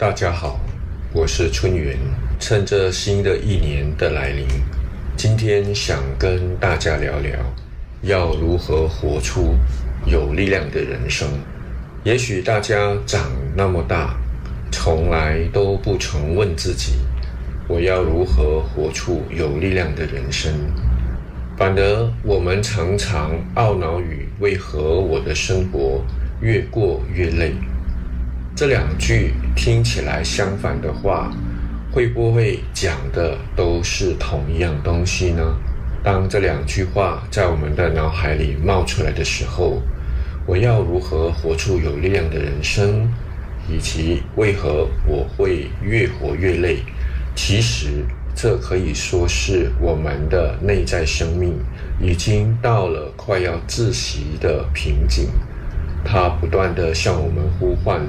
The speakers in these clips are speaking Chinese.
大家好，我是春元。趁着新的一年的来临，今天想跟大家聊聊，要如何活出有力量的人生。也许大家长那么大，从来都不曾问自己，我要如何活出有力量的人生。反而我们常常懊恼于为何我的生活越过越累。这两句听起来相反的话，会不会讲的都是同一样东西呢？当这两句话在我们的脑海里冒出来的时候，我要如何活出有力量的人生，以及为何我会越活越累？其实。这可以说是我们的内在生命已经到了快要窒息的瓶颈，它不断地向我们呼唤，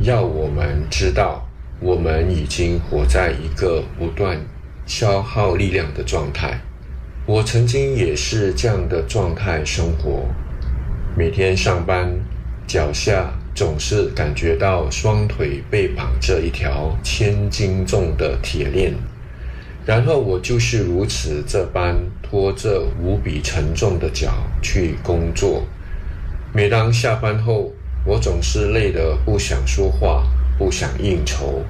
要我们知道我们已经活在一个不断消耗力量的状态。我曾经也是这样的状态生活，每天上班，脚下总是感觉到双腿被绑着一条千斤重的铁链。然后我就是如此这般拖着无比沉重的脚去工作。每当下班后，我总是累得不想说话，不想应酬，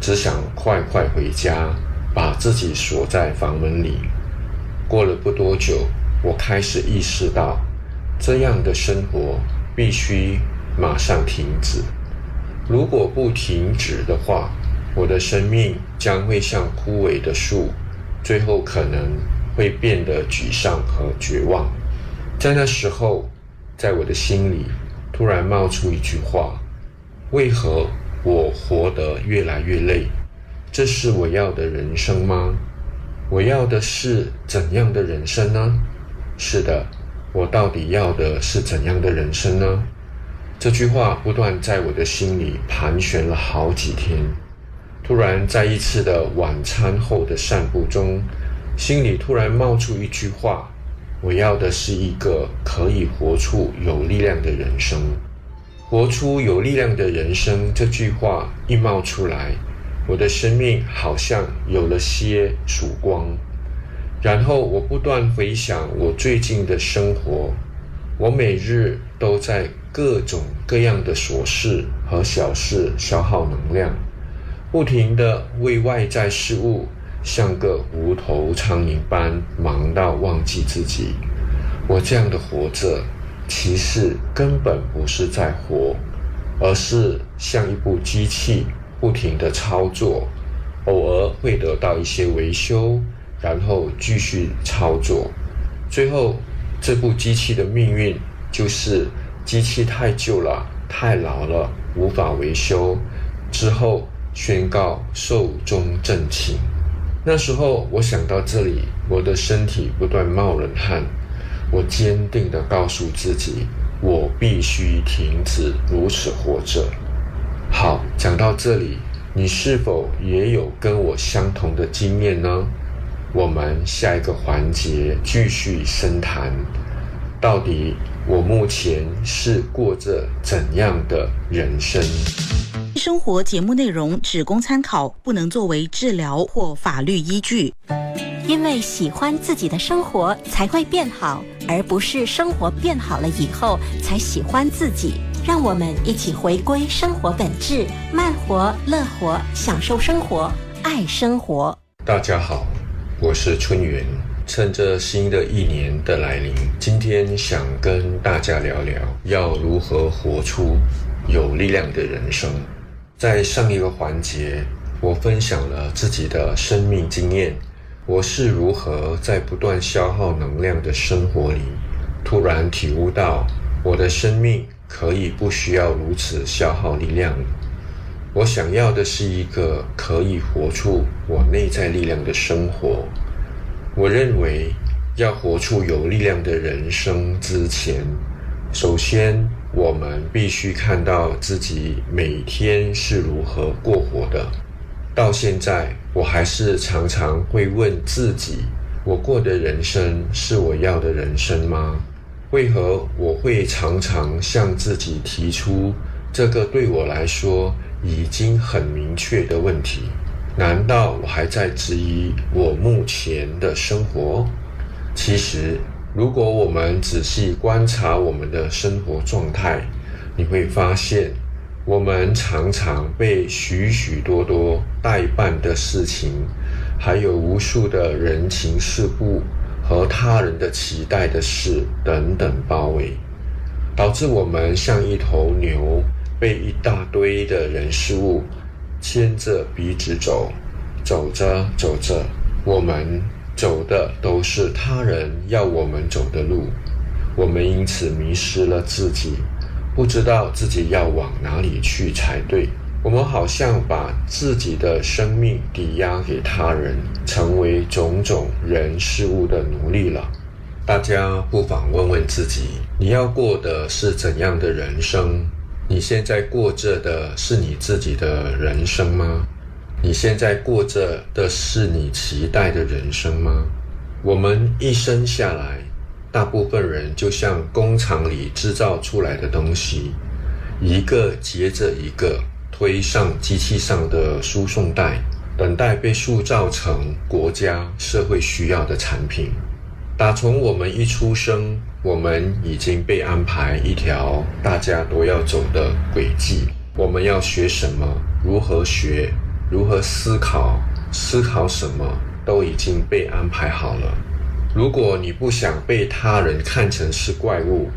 只想快快回家，把自己锁在房门里。过了不多久，我开始意识到，这样的生活必须马上停止。如果不停止的话，我的生命将会像枯萎的树，最后可能会变得沮丧和绝望。在那时候，在我的心里突然冒出一句话：“为何我活得越来越累？这是我要的人生吗？我要的是怎样的人生呢？”是的，我到底要的是怎样的人生呢？这句话不断在我的心里盘旋了好几天。突然，在一次的晚餐后的散步中，心里突然冒出一句话：“我要的是一个可以活出有力量的人生。”活出有力量的人生这句话一冒出来，我的生命好像有了些曙光。然后我不断回想我最近的生活，我每日都在各种各样的琐事和小事消耗能量。不停地为外在事物像个无头苍蝇般忙到忘记自己。我这样的活着，其实根本不是在活，而是像一部机器不停地操作，偶尔会得到一些维修，然后继续操作。最后，这部机器的命运就是机器太旧了、太老了，无法维修。之后。宣告寿终正寝。那时候，我想到这里，我的身体不断冒冷汗。我坚定地告诉自己，我必须停止如此活着。好，讲到这里，你是否也有跟我相同的经验呢？我们下一个环节继续深谈，到底我目前是过着怎样的人生？生活节目内容只供参考，不能作为治疗或法律依据。因为喜欢自己的生活才会变好，而不是生活变好了以后才喜欢自己。让我们一起回归生活本质，慢活、乐活，享受生活，爱生活。大家好，我是春元。趁着新的一年的来临，今天想跟大家聊聊，要如何活出有力量的人生。在上一个环节，我分享了自己的生命经验，我是如何在不断消耗能量的生活里，突然体悟到我的生命可以不需要如此消耗力量。我想要的是一个可以活出我内在力量的生活。我认为，要活出有力量的人生之前，首先。我们必须看到自己每天是如何过活的。到现在，我还是常常会问自己：我过的人生是我要的人生吗？为何我会常常向自己提出这个对我来说已经很明确的问题。难道我还在质疑我目前的生活？其实，如果我们仔细观察我们的生活状态，你会发现，我们常常被许许多多待办的事情，还有无数的人情世故和他人的期待的事等等包围，导致我们像一头牛，被一大堆的人事物。牵着鼻子走，走着走着，我们走的都是他人要我们走的路，我们因此迷失了自己，不知道自己要往哪里去才对。我们好像把自己的生命抵押给他人，成为种种人事物的奴隶了。大家不妨问问自己：你要过的是怎样的人生？你现在过着的是你自己的人生吗？你现在过着的是你期待的人生吗？我们一生下来，大部分人就像工厂里制造出来的东西，一个接着一个推上机器上的输送带，等待被塑造成国家社会需要的产品。打从我们一出生。我们已经被安排一条大家都要走的轨迹。我们要学什么？如何学？如何思考？思考什么？都已经被安排好了。如果你不想被他人看成是怪物，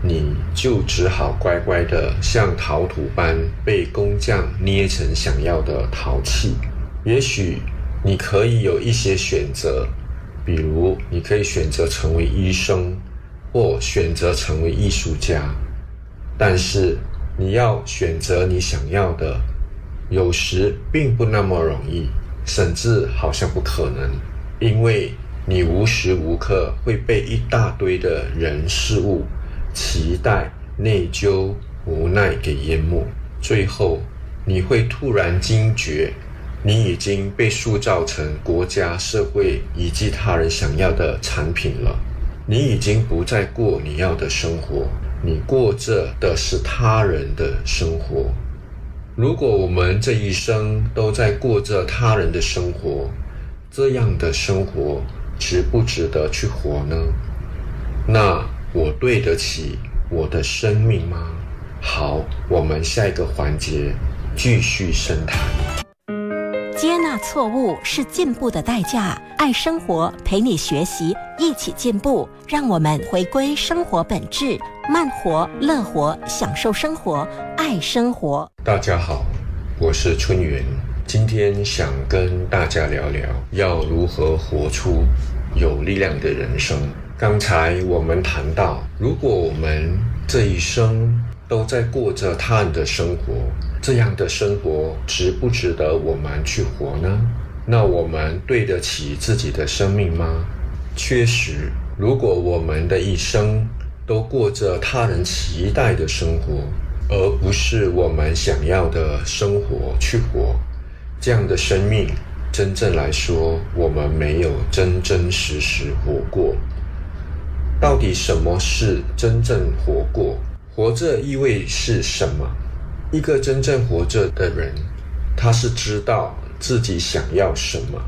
你就只好乖乖的像陶土般被工匠捏成想要的陶器。也许你可以有一些选择，比如你可以选择成为医生。或选择成为艺术家，但是你要选择你想要的，有时并不那么容易，甚至好像不可能，因为你无时无刻会被一大堆的人事物、期待、内疚、无奈给淹没，最后你会突然惊觉，你已经被塑造成国家、社会以及他人想要的产品了。你已经不再过你要的生活，你过着的是他人的生活。如果我们这一生都在过着他人的生活，这样的生活值不值得去活呢？那我对得起我的生命吗？好，我们下一个环节继续深谈。错误是进步的代价。爱生活，陪你学习，一起进步。让我们回归生活本质，慢活、乐活，享受生活，爱生活。大家好，我是春云，今天想跟大家聊聊，要如何活出有力量的人生。刚才我们谈到，如果我们这一生都在过着他人的生活。这样的生活值不值得我们去活呢？那我们对得起自己的生命吗？确实，如果我们的一生都过着他人期待的生活，而不是我们想要的生活去活，这样的生命，真正来说，我们没有真真实实活过。到底什么是真正活过？活着意味是什么？一个真正活着的人，他是知道自己想要什么，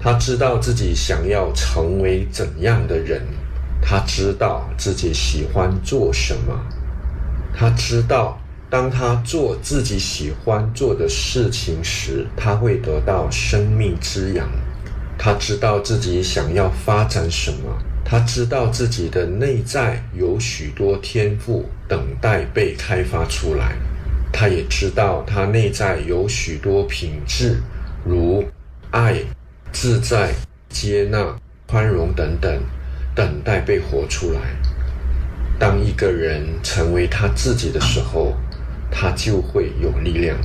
他知道自己想要成为怎样的人，他知道自己喜欢做什么，他知道当他做自己喜欢做的事情时，他会得到生命滋养，他知道自己想要发展什么，他知道自己的内在有许多天赋等待被开发出来。他也知道，他内在有许多品质，如爱、自在、接纳、宽容等等，等待被活出来。当一个人成为他自己的时候，他就会有力量。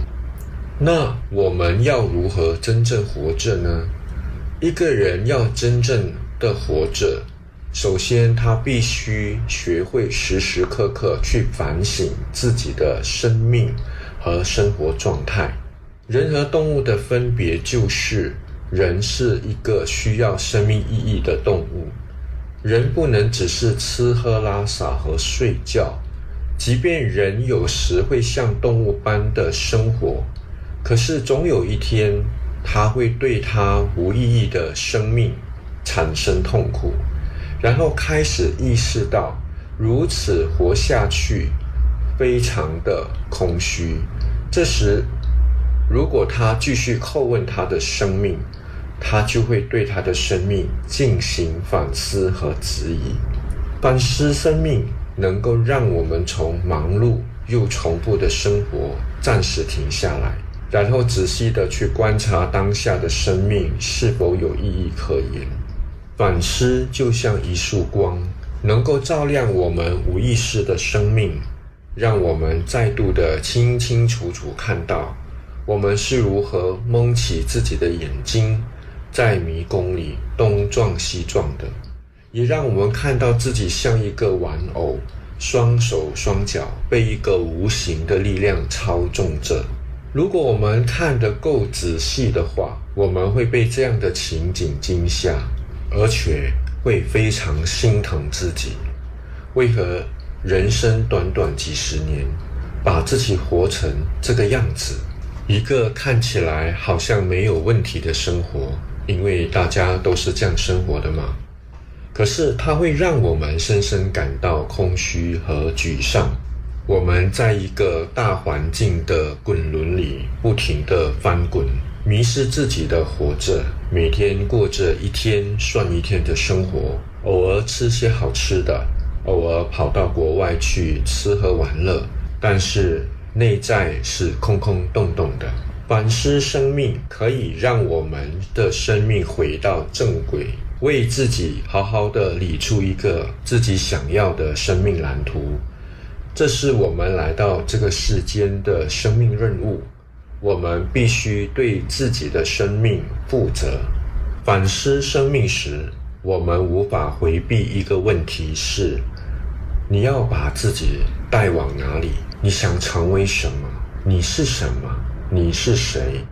那我们要如何真正活着呢？一个人要真正的活着。首先，他必须学会时时刻刻去反省自己的生命和生活状态。人和动物的分别就是，人是一个需要生命意义的动物。人不能只是吃喝拉撒和睡觉，即便人有时会像动物般的生活，可是总有一天，他会对他无意义的生命产生痛苦，然后开始意识到如此活下去非常的空虚。这时，如果他继续叩问他的生命，他就会对他的生命进行反思和质疑。反思生命，能够让我们从忙碌又重复的生活暂时停下来。然后仔细的去观察当下的生命是否有意义可言。反思就像一束光，能够照亮我们无意识的生命，让我们再度的清清楚楚看到我们是如何蒙起自己的眼睛，在迷宫里东撞西撞的，也让我们看到自己像一个玩偶，双手双脚被一个无形的力量操纵着。如果我们看得够仔细的话，我们会被这样的情景惊吓，而且会非常心疼自己。为何人生短短几十年，把自己活成这个样子？一个看起来好像没有问题的生活，因为大家都是这样生活的嘛。可是它会让我们深深感到空虚和沮丧。我们在一个大环境的滚轮里不停地翻滚，迷失自己的活着，每天过着一天算一天的生活，偶尔吃些好吃的，偶尔跑到国外去吃喝玩乐，但是内在是空空洞洞的。反思生命，可以让我们的生命回到正轨，为自己好好的理出一个自己想要的生命蓝图。这是我们来到这个世间的生命任务，我们必须对自己的生命负责。反思生命时，我们无法回避一个问题：是你要把自己带往哪里？你想成为什么？你是什么？你是谁？